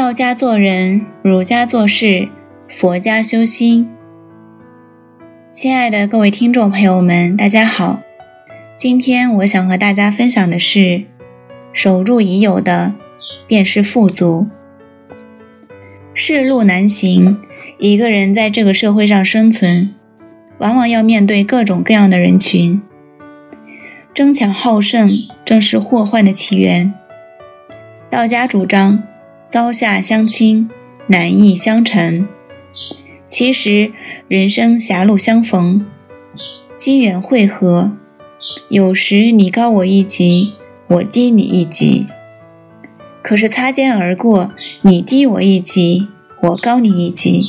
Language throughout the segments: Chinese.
道家做人，儒家做事，佛家修心。亲爱的各位听众朋友们，大家好。今天我想和大家分享的是：守住已有的，便是富足。世路难行，一个人在这个社会上生存，往往要面对各种各样的人群。争强好胜，正是祸患的起源。道家主张高下相倾，难易相成。其实，人生狭路相逢，机缘汇合。有时你高我一级，我低你一级。可是擦肩而过，你低我一级，我高你一级。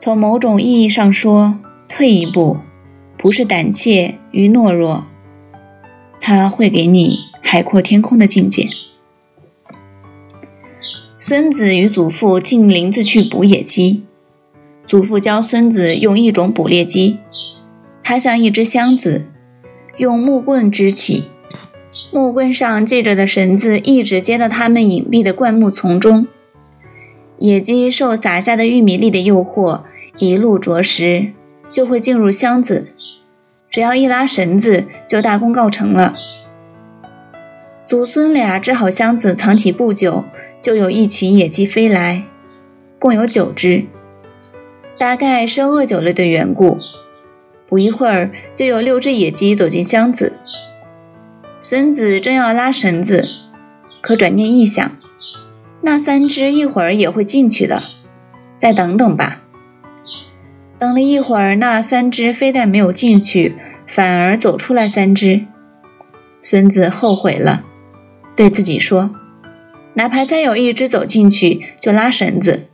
从某种意义上说，退一步，不是胆怯与懦弱，它会给你海阔天空的境界。孙子与祖父进林子去捕野鸡，祖父教孙子用一种捕猎机。它像一只箱子，用木棍支起，木棍上系着的绳子一直接到他们隐蔽的灌木丛中。野鸡受撒下的玉米粒的诱惑，一路啄食，就会进入箱子。只要一拉绳子，就大功告成了。祖孙俩支好箱子，藏起不久，就有一群野鸡飞来，共有九只，大概是饿久了的缘故。不一会儿，就有六只野鸡走进箱子。孙子正要拉绳子，可转念一想，那三只一会儿也会进去的，再等等吧。等了一会儿，那三只非但没有进去，反而走出来三只。孙子后悔了，对自己说：“哪怕再有一只走进去，就拉绳子。”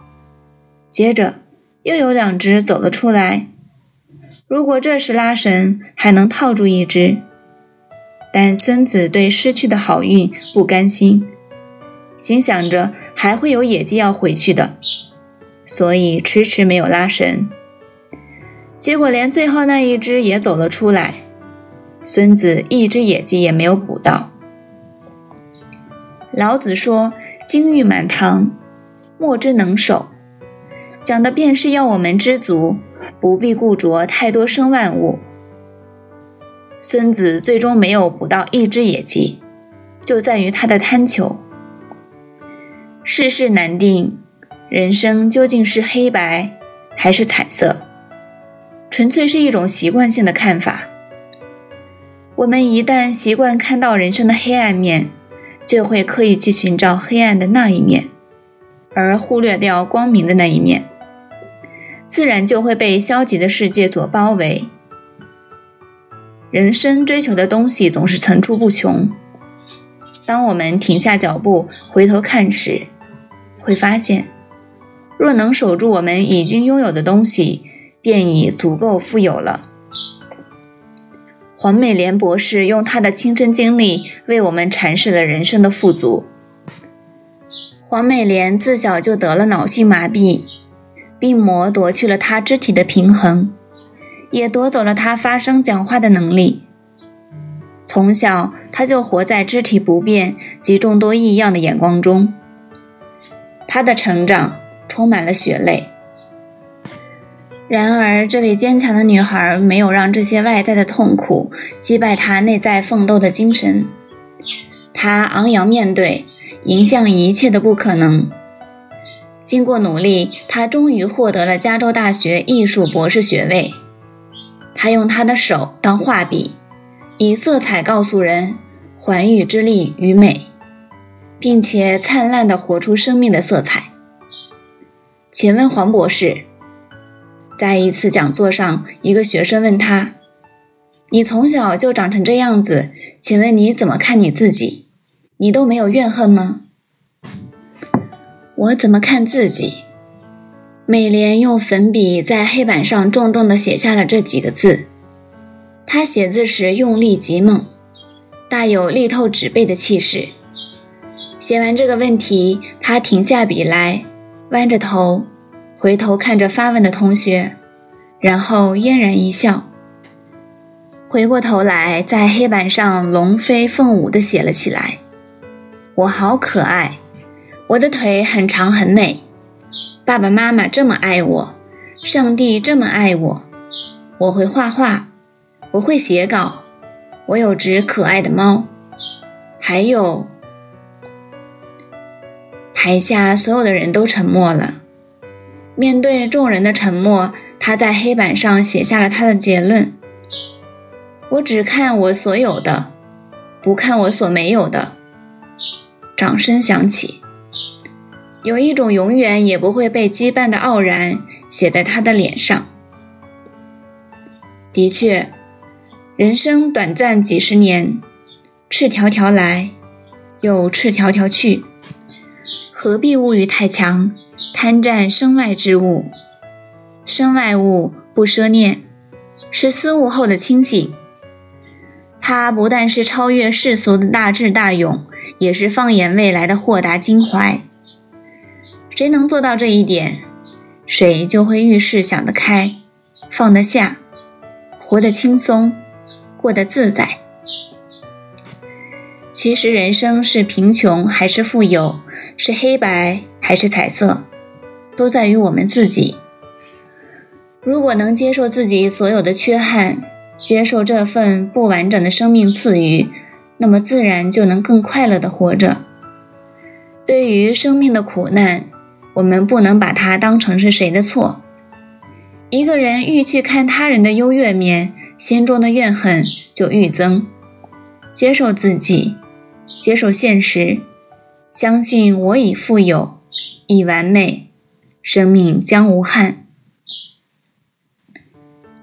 接着又有两只走了出来。如果这时拉绳还能套住一只，但孙子对失去的好运不甘心，心想着还会有野鸡要回去的，所以迟迟没有拉绳。结果连最后那一只也走了出来，孙子一只野鸡也没有捕到。老子说：“金玉满堂，莫之能守。”讲的便是要我们知足。不必固着太多生万物。孙子最终没有捕到一只野鸡，就在于他的贪求。世事难定，人生究竟是黑白还是彩色，纯粹是一种习惯性的看法。我们一旦习惯看到人生的黑暗面，就会刻意去寻找黑暗的那一面，而忽略掉光明的那一面。自然就会被消极的世界所包围。人生追求的东西总是层出不穷。当我们停下脚步，回头看时，会发现，若能守住我们已经拥有的东西，便已足够富有了。黄美莲博士用她的亲身经历为我们阐释了人生的富足。黄美莲自小就得了脑性麻痹。病魔夺去了他肢体的平衡，也夺走了他发声讲话的能力。从小，他就活在肢体不便及众多异样的眼光中。他的成长充满了血泪。然而，这位坚强的女孩没有让这些外在的痛苦击败她内在奋斗的精神。她昂扬面对，迎向一切的不可能。经过努力，他终于获得了加州大学艺术博士学位。他用他的手当画笔，以色彩告诉人寰宇之力与美，并且灿烂地活出生命的色彩。请问黄博士，在一次讲座上，一个学生问他：“你从小就长成这样子，请问你怎么看你自己？你都没有怨恨吗？”我怎么看自己？美莲用粉笔在黑板上重重地写下了这几个字。她写字时用力极猛，大有力透纸背的气势。写完这个问题，她停下笔来，弯着头，回头看着发问的同学，然后嫣然一笑，回过头来在黑板上龙飞凤舞地写了起来：“我好可爱。”我的腿很长很美，爸爸妈妈这么爱我，上帝这么爱我。我会画画，我会写稿，我有只可爱的猫，还有……台下所有的人都沉默了。面对众人的沉默，他在黑板上写下了他的结论：我只看我所有的，不看我所没有的。掌声响起。有一种永远也不会被羁绊的傲然写在他的脸上。的确，人生短暂几十年，赤条条来，又赤条条去，何必物欲太强，贪占身外之物？身外物不奢念，是思悟后的清醒。它不但是超越世俗的大智大勇，也是放眼未来的豁达襟怀。谁能做到这一点，谁就会遇事想得开，放得下，活得轻松，过得自在。其实人生是贫穷还是富有，是黑白还是彩色，都在于我们自己。如果能接受自己所有的缺憾，接受这份不完整的生命赐予，那么自然就能更快乐的活着。对于生命的苦难，我们不能把它当成是谁的错。一个人愈去看他人的优越面，心中的怨恨就愈增。接受自己，接受现实，相信我已富有，已完美，生命将无憾。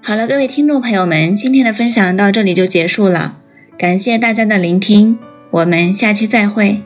好了，各位听众朋友们，今天的分享到这里就结束了，感谢大家的聆听，我们下期再会。